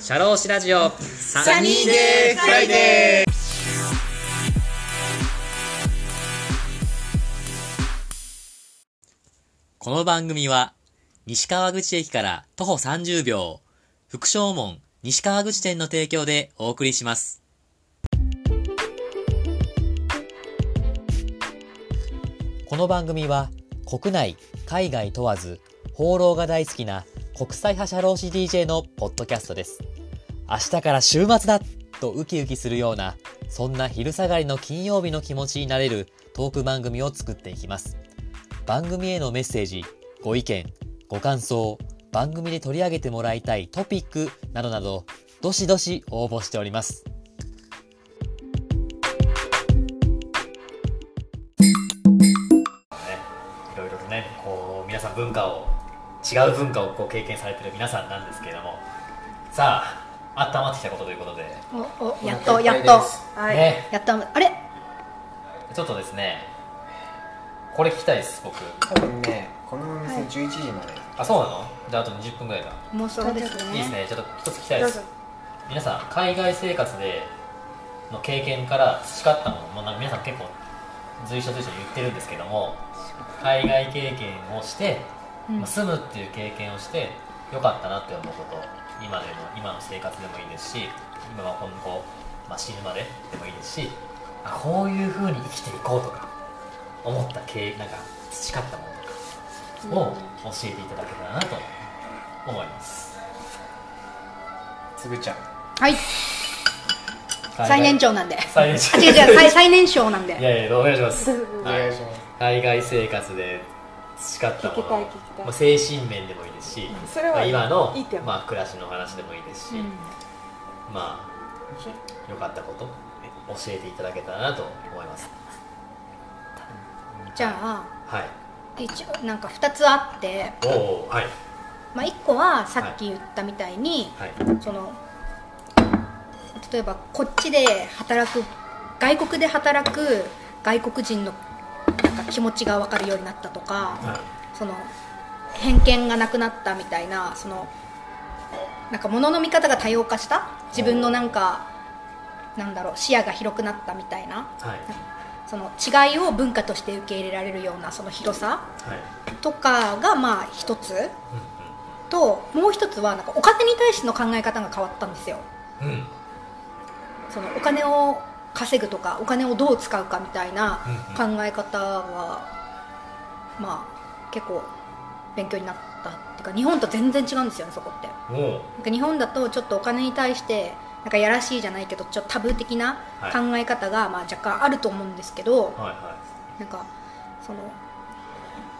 シャローシラジオ。サニーデーフライデー。この番組は西川口駅から徒歩30秒。福正門西川口店の提供でお送りします。この番組は国内海外問わず放浪が大好きな国際派社労士 DJ のポッドキャストです。明日から週末だとウキウキするようなそんな昼下がりの金曜日の気持ちになれるトーク番組を作っていきます。番組へのメッセージご意見ご感想番組で取り上げてもらいたいトピックなどなどどしどし応募しております。いろいろとねこう皆さん文化を違う文化をこう経験されてる皆さんなんですけれども。さあ温まってきたことということで。おおやっとやっと。はい、ね。やっとあれ？ちょっとですねこれ聞きたいです僕。多分ねこのお店はい。11時まで、あそうなの？じゃああと20分ぐらいだ。もうそうですね。いいですね。ちょっと一つ聞きたいです。皆さん海外生活での経験から培ったもの。もうなんか皆さん結構随所随所に言ってるんですけども。海外経験をして、うん。まあ住むっていう経験をしてよかったなって思うこと今でも今の生活でもいいですし今は今後、まあ、死ぬまででもいいですしあこういうふうに生きていこうとか思った経なんか培ったものとかを教えていただけたらなと思います。つぶちゃん。はい。最年長なんで。最年長。あ違う違う最最年少なんで。いやいやお願いします。お願いします、海外生活で培ったもの。まあ、精神面でもいいですし、それはまあ、今のまあ、暮らしの話でもいいですし、うん。まあ良かったこと教えていただけたらなと思います。じゃあはい。一応なんか2つあって、おおはい。まあ、1個はさっき言ったみたいに、はい。その例えばこっちで働く外国で働く外国人のなんか気持ちが分かるようになったとか、はい。その偏見がなくなったみたいなそのなんか物の見方が多様化した？自分のなんかなんだろう視野が広くなったみたいな？はい。その違いを文化として受け入れられるようなその広さ？はい。とかがまあ一つ。うともう一つはなんかお金に対しての考え方が変わったんですよ。うん。そのお金を稼ぐとかお金をどう使うかみたいなうん考え方はまあ結構勉強になったっていうか日本と全然違うんですよねそこって。なんか日本だとちょっとお金に対してなんかやらしいじゃないけどちょっとタブー的なはい。考え方がまあ若干あると思うんですけど、はいはなんかその、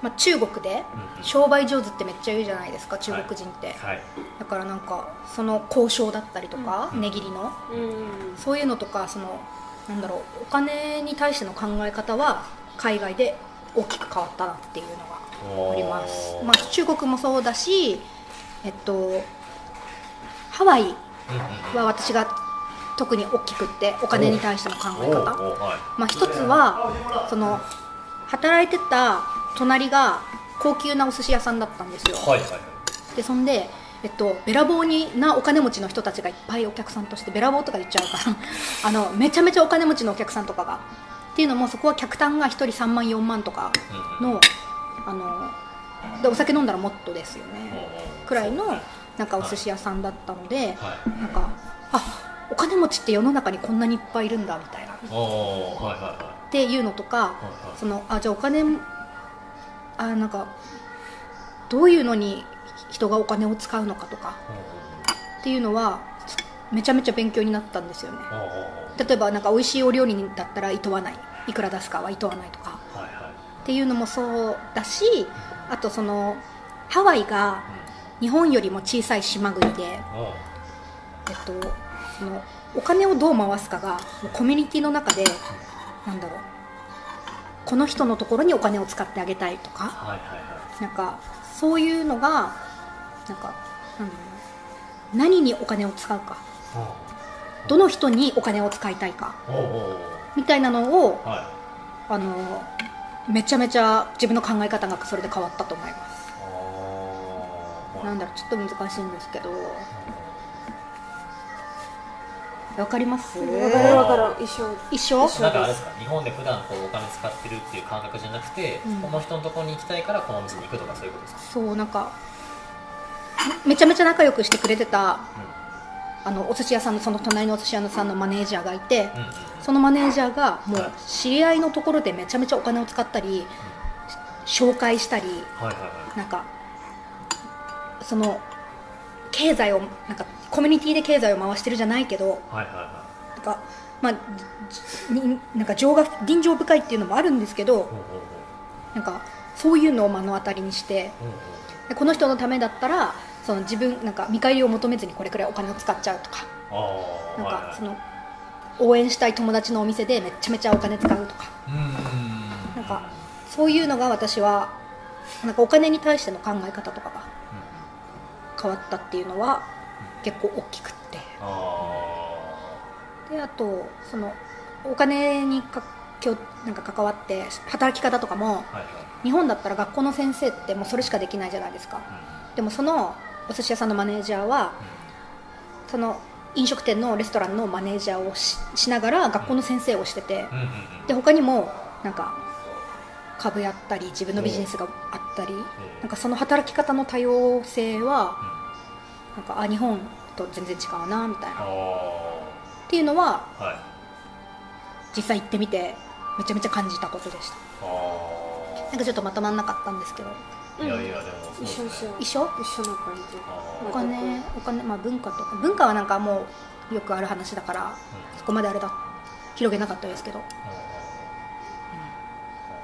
まあ、中国で商売上手ってめっちゃ言うじゃないですか中国人って、はい。だからなんかその交渉だったりとか、うん値切りの。うんそういうのとかそのなんだろうお金に対しての考え方は海外で大きく変わったなっていうのがあります。まあ、中国もそうだしえっとハワイは私が特に大きくってお金に対しての考えお方おはい。まあ、一つはその働いてた隣が高級なお寿司屋さんだったんですよ。はいはいはい。でそんで、えっと、べらぼうになお金持ちの人たちがいっぱいお客さんとしてべらぼうとか言っちゃうから あのめちゃめちゃお金持ちのお客さんとかが。っていうのもそこは客単が1人3万4万とかのあのでお酒飲んだらもっとですよおねおくらいのなんかお寿司屋さんだったのではい。なんかあお金持ちって世の中にこんなにいっぱいいるんだみたいな。っていうのとかそのあじゃあお金あなんかどういうのに人がお金を使うのかとかっていうのはめちゃめちゃ勉強になったんですよね。例えばなんか美味しいお料理だったらいとわないいくら出すかはいとわないとか。はいはい。っていうのもそうだしあとそのハワイが日本よりも小さい島国で、えっと、そのお金をどう回すかがコミュニティの中でなんだろうこの人のところにお金を使ってあげたいとか。はいはいはい。なんかそういうのがなんかなん何にお金を使うか。どの人にお金を使いたいか。みたいなのをはい。あのめちゃめちゃ自分の考え方がそれで変わったと思います。なんだろうちょっと難しいんですけどわかります？わかるわかる。一緒。一緒？なんかあれですか？日本で普段こうお金使ってるっていう感覚じゃなくて、うん。この人のところに行きたいからこのお店に行くとかそういうことですか、そうなんかめちゃめちゃ仲良くしてくれてたあのお寿司屋さんのその隣のお寿司屋さんのマネージャーがいて、うん。うんそのマネージャーがもうはい。知り合いのところでめちゃめちゃお金を使ったり、紹介したりはいはいはい。なんかその経済をなんかコミュニティで経済を回してるじゃないけどはいはいはなんかまあなんか情が臨場深いっていうのもあるんですけどなんかそういうのを目の当たりにしてでこの人のためだったらその自分なんか見返りを求めずにこれくらいお金を使っちゃうとかなんかその応援したい友達のお店でめちゃめちゃお金使うとか。なんかそういうのが私はなんかお金に対しての考え方とかが変わったっていうのは結構大きくって。あであとそのお金にかきょなんか関わって働き方とかも日本だったら学校の先生ってもうそれしかできないじゃないですか。でもそのお寿司屋さんのマネージャーはその飲食店のレストランのマネージャーをししながら学校の先生をしててで他にもなんか株やったり自分のビジネスがあったりなんかその働き方の多様性はなんかあ日本と全然違うなみたいな。っあていうのはあはい。実際行ってみてめちゃめちゃ感じたことでした。あなんかちょっとまとまんなかったんですけど。あいやいやでも一緒一緒。一緒？一緒な感じ。お金？お金？まあ文化とか。文化はなんかもうよくある話だからそこまであれだ広げなかったですけど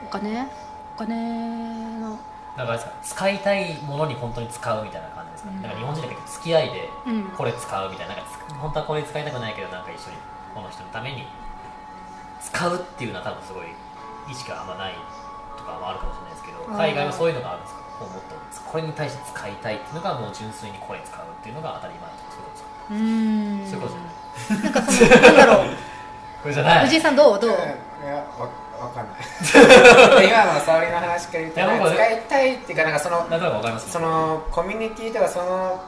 お金？お金の。なんかあれですか使いたいものに本当に使うみたいな感じですか、うん。なんか日本人だけど付き合いでうん。これ使うみたいななんかつ本当はこれ使いたくないけどなんか一緒にこの人のために使うっていうのは多分すごい意識があんまないとかもあるかもしれないですけど海外はそういうのがあるんですか？こうもっと。これに対して使いたいっていうのがもう純粋にこれ使うっていうのが当たり前とかそういうことですか？そういうことじゃない。なんかそのなんだろう。これじゃない。藤井さんどう？どう？いやわわかんない。今の沙織の話から言うといや僕は使いたいっていうかなんかそのなんとなくわかります。そのコミュニティとかその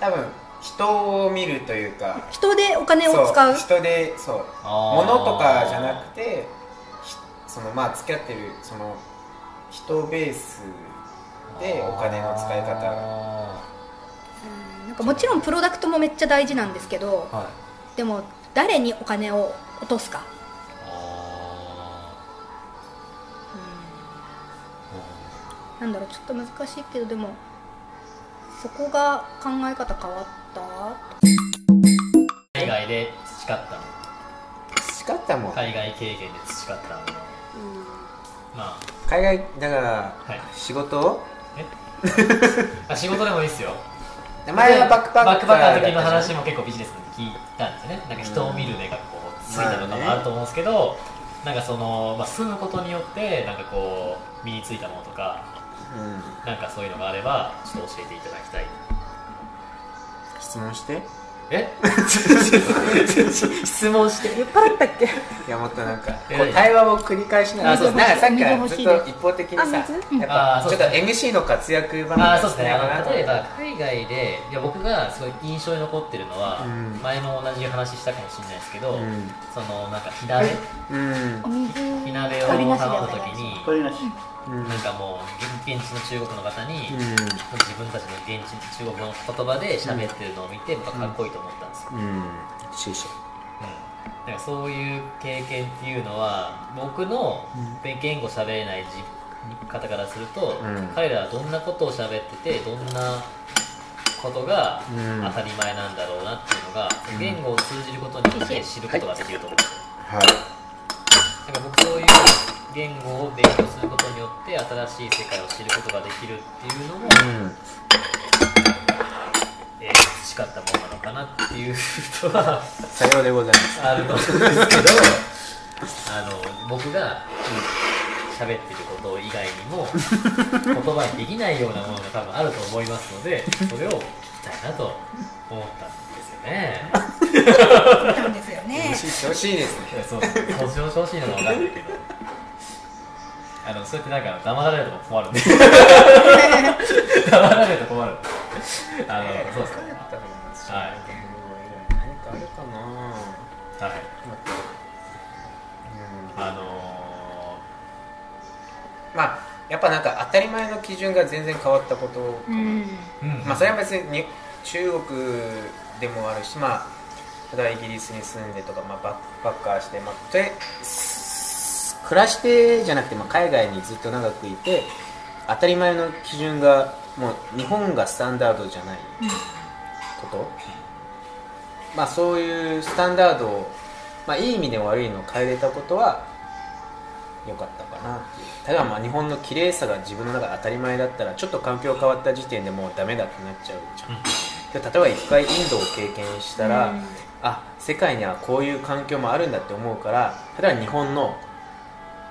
多分人を見るというか人でお金を使う？そう人でそう物とかじゃなくてひそのまあ付き合ってるその人ベースでお金の使い方。あなんかもちろんプロダクトもめっちゃ大事なんですけどーはい。でも誰にお金を落とすかなんだろうちょっと難しいけどでもそこが考え方変わった？ー海外で培った培ったもん。海外経験で培ったものま海外だからはい。仕事？あえ？あ仕事でもいいですよ。前はバックパッカーバックパッカーの時の話も結構ビジネスで聞いたんですよね。なんか人を見る目がこうついたとかもあると思うんですけど、なんかその、まあ、住むことによってなんかこう身についたものとかうん。なんかそういうのがあればちょっと教えていただきたい。質問して？え？質問して。酔っ払ったっけ？いやもっとなんかこえう対話を繰り返しながらあそうなんかさっきからずっと一方的にさやっぱちょっと MC の活躍番あーそうですね。あなの例えば海外でいや僕がすごい印象に残ってるのは、うん。前も同じ話したかもしれないですけど、うん。そのなんか火鍋うん。お水火鍋を頼んだ時にこれなんかもう現現地の中国の方に、う自分たちの現地中国の言葉で喋ってるのを見て僕はかっこいいと思ったんですよ、ん。うん。なんかそういう経験っていうのは僕の言語喋れないじ方からすると、うん。彼らはどんなことを喋っててどんなことがうん。当たり前なんだろうなっていうのが、言語を通じることによって知ることができると思うんですよ、はい。なんか僕そういう言語を勉強することによって新しい世界を知ることができるっていうのも、うん。えー培ったものなのかなっていうことはさようでございます。あると思うんですけどあの僕が喋ってること以外にも言葉にできないようなものが多分あると思いますのでそれを聞きたいなと思ったんですよね。なんですよね。てほしいですね。そう調子いいのか分かんないけどあのそうやってなんか黙られると困るんで。黙られると困る。あのそうですねはい何かあれるかなはい。うん。あのまあやっぱなんか当たり前の基準が全然変わったこと。うん。ーうんまあそれは別に中国でもあるしまあ例えばイギリスに住んでとか、まあ、バックパッカーして、まあ、暮らしてじゃなくて、まあ、海外にずっと長くいて当たり前の基準がもう日本がスタンダードじゃないこと、まあそういうスタンダードを、まあ、いい意味でも悪いのを変えれたことは良かったかなっていう。ただまあ日本の綺麗さが自分の中で当たり前だったらちょっと環境変わった時点でもうダメだってなっちゃうじゃん、で例えば一回インドを経験したら、うん。あ世界にはこういう環境もあるんだって思うから例えば日本の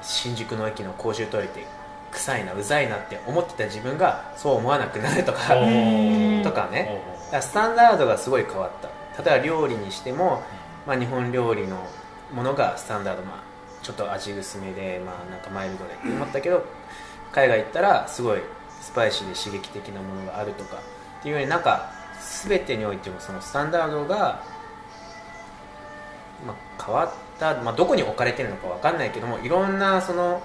新宿の駅の公衆トイレって臭いなうざいなって思ってた自分がそう思わなくなるとか とかね。スタンダードがすごい変わった。例えば料理にしても、まあ、日本料理のものがスタンダード、まあ、ちょっと味薄めで、まあ、なんかマイルドでって思ったけど海外行ったらすごいスパイシーで刺激的なものがあるとかっていうようになんか全てにおいてもそのスタンダードが、まあ、変わった、まあ、どこに置かれてるのか分かんないけどもいろんなその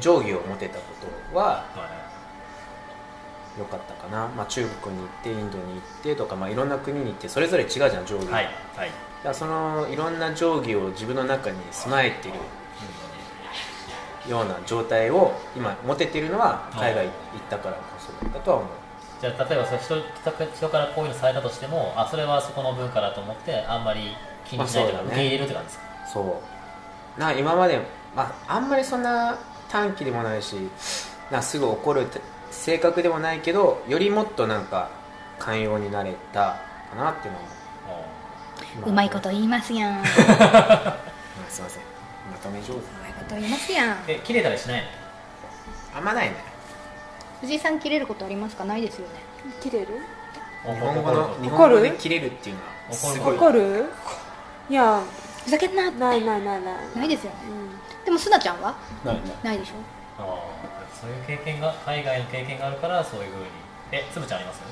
定規を持てたことははい。良かったかな、まあ、中国に行ってインドに行ってとか、まあ、いろんな国に行ってそれぞれ違うじゃん定規が、はいはい。らそのいろんな定規を自分の中に備えてるような状態を今持ててるのは海外行ったからこそだとは思う。じゃあ例えばそれ人人からこういうのされたとしてもあそれはそこの文化だと思ってあんまり気にしないとか受け入れるって感じですか？そう。な今まで、まあ、あんまりそんな短期でもないしなすぐ怒る性格でもないけどよりもっとなんか寛容になれたかなっていうのは。うまいこと言いますやん。うまいまあすいません。まとめ上手こと言いますやん。え切れたりしないの？あんまないね。藤井さん切れることありますか？ないですよね。切れる？日本語の日怒本語るで切れるっていうのは。すごい怒る？いやふざけんなって。ないないないない。ないですよ。ねうでもすなちゃんは？ないね。ないでしょ？ああそういう経験が海外の経験があるからそういうふうに。えつぶちゃんあります？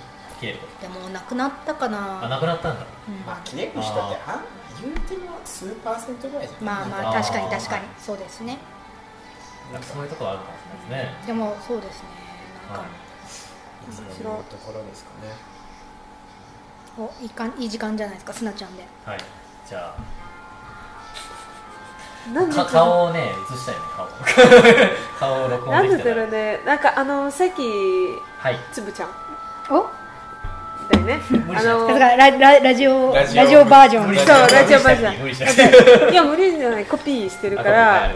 切れるこでもなくなったかとあななくなったんだ。うん。まあ切れる人ってあ言うても数パーセントぐらいじゃんまあまあ確かに確かに。そうですね。なんかそういうところあるかもしれないですね。でもそうですね。なんか、はい。そういうところですかね。おいいかんいい時間じゃないですかすなちゃんで。はい。じゃんなんで顔をね映したいね顔 顔を録なんでだろ音できたらうねなんかあのさっきはい。つぶちゃん。お？だよね。あのだからラララジオララジオバージョン。そうラジオバージョン。い。や無理じゃない。コピーしてるかあら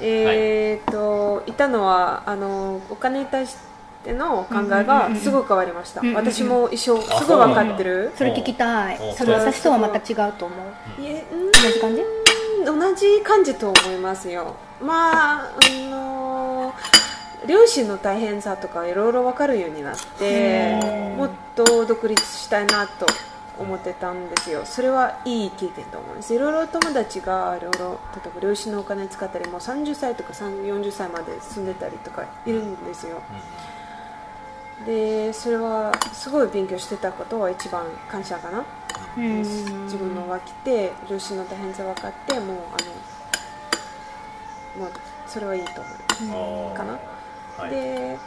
えーっといたのはあのお金に対しての考えがすごく変わりました。うんうんうん。私も一緒あすごい分かってる。それ聞きたい。おそれ私とはまた違うと思う。いえ同じ感じうん同じ感じと思いますよ。まああの両親の大変さとかいろいろ分かるようになってうんもっと独立したいなと思ってたんですよ。それはいい経験と思います。いろいろ友達がいろいろ例えば両親のお金使ったりもう30歳とか3 40歳まで住んでたりとかいるんですよ。でそれはすごい勉強してたことは一番感謝かな。うん自分のが来て両親の大変さ分かってもうあのもうそれはいいと思うかな、はい。で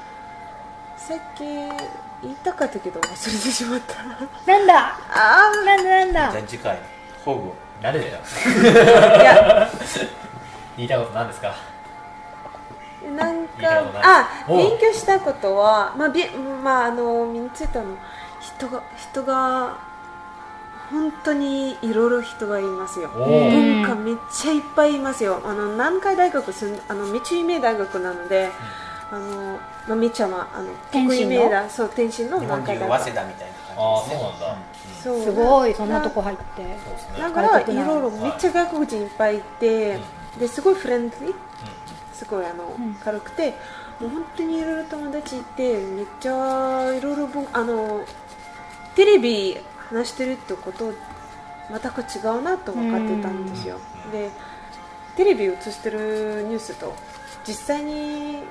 さっき言いたかったけど忘れてしまった。なんだ？あなんだなんだ？じゃあ次回保護誰だよ。あいや。言いたいこと何ですか？なんかあお勉強したことはまあびまああの身についたの人が人が本当にいろいろ人がいますよ。文化めっちゃいっぱいいますよ。あの南海大学住んあの道有名大学なので、あのまあ、めっちゃ、まあ、あの天津の？有名だそう天津の南海大学。田みたいなああ感じですね。そうなんだ。そう。すごいそんなとこ入って。だからいろいろめっちゃ外国人いっぱいいて、ですごいフレンドリー。すごいあの、ん。軽くてもう本当にいろいろ友達いてめっちゃいろいろ文あのテレビ話してるってこと全く違うなと分かってたんですよ。うん。でテレビ映してるニュースと実際に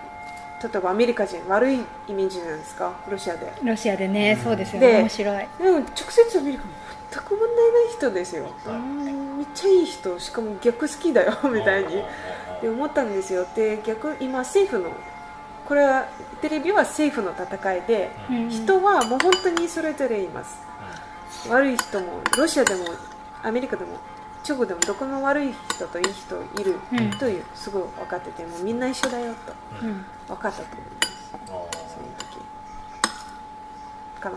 例えばアメリカ人悪いイメージじゃないですか。ロシアで。ロシアでねそうですよね。で面白い。でも直接アメリカも全く問題ない人ですよ、うんめっちゃいい人しかも逆好きだよ みたいに。で思ったんですよ。で逆今政府のこれはテレビは政府の戦いで、うん。人はもう本当にそれぞれいます、悪い人もロシアでもアメリカでも中国でもどこも悪い人といい人いるうん。というすごい分かっててもうみんな一緒だよとうん。分かったと思いますその時。かな。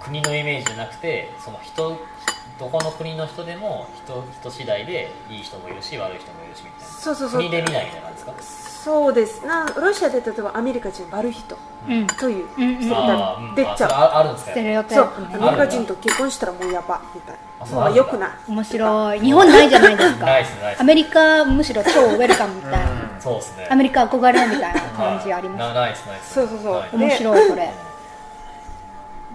国のイメージじゃなくてその人どこの国の人でも人人次第でいい人もいるし悪い人もいるしみたいな。そうそうそう。国で見ないみたいな感じですそうです。なロシアで例えばアメリカ人悪い人うん。といううんうんかステ出ちゃう。あるんですか？ステレオタそう。アメリカ人と結婚したらもうやばみたいな。まああそうなんだ。よくない。面白い。日本ないじゃないですか。アメリカむしろ超ウェルカムみたいな。そうですね。アメリカ憧れみたいな感じありはいまな ないですないそうそうそう。面白いそれ。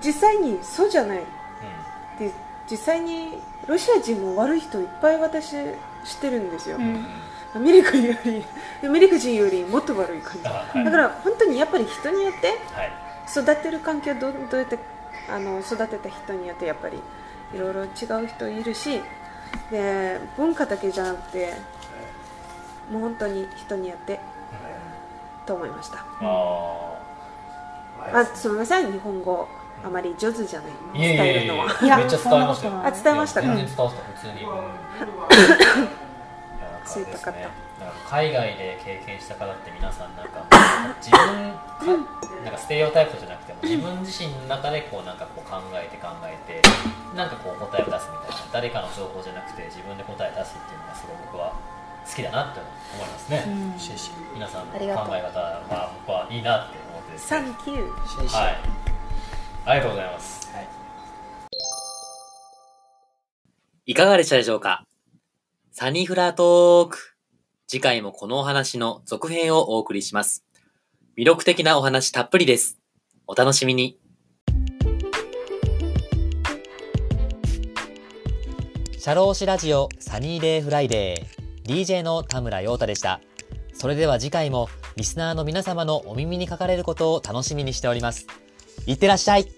実際にそうじゃないうん。で実際にロシア人も悪い人いっぱい私知ってるんですよ、うん。アメリカよりアメリカ人よりもっと悪い感じあはい。だから本当にやっぱり人によってはい。育てる環境どうどうやってあの育てた人によってやっぱりいろいろ違う人いるしで文化だけじゃなくてもう本当に人によってと思いました。ああすみません日本語あまり上手じゃない。伝えるのは。いやえめっちゃ伝わりましたあ伝えましたか？伝わった普通に。そういう方。なんか海外で経験した方って皆さんなんか自分かなんかステレオタイプじゃなくても自分自身の中でこうなんかこう考えて考えてなんかこう答えを出すみたいな誰かの情報じゃなくて自分で答え出すっていうのがすごい僕は好きだなって思いますね、うん。皆さんの考え方は僕はいいなって思ってですサねンキュー。はいありがとうございますはいいかがでしたでしょうか？サニーフラートーク。次回もこのお話の続編をお送りします。魅力的なお話たっぷりです。お楽しみに。シャローシラジオサニーデイフライデー DJ の田村陽太でした。それでは次回もリスナーの皆様のお耳にかかれることを楽しみにしております。いってらっしゃい。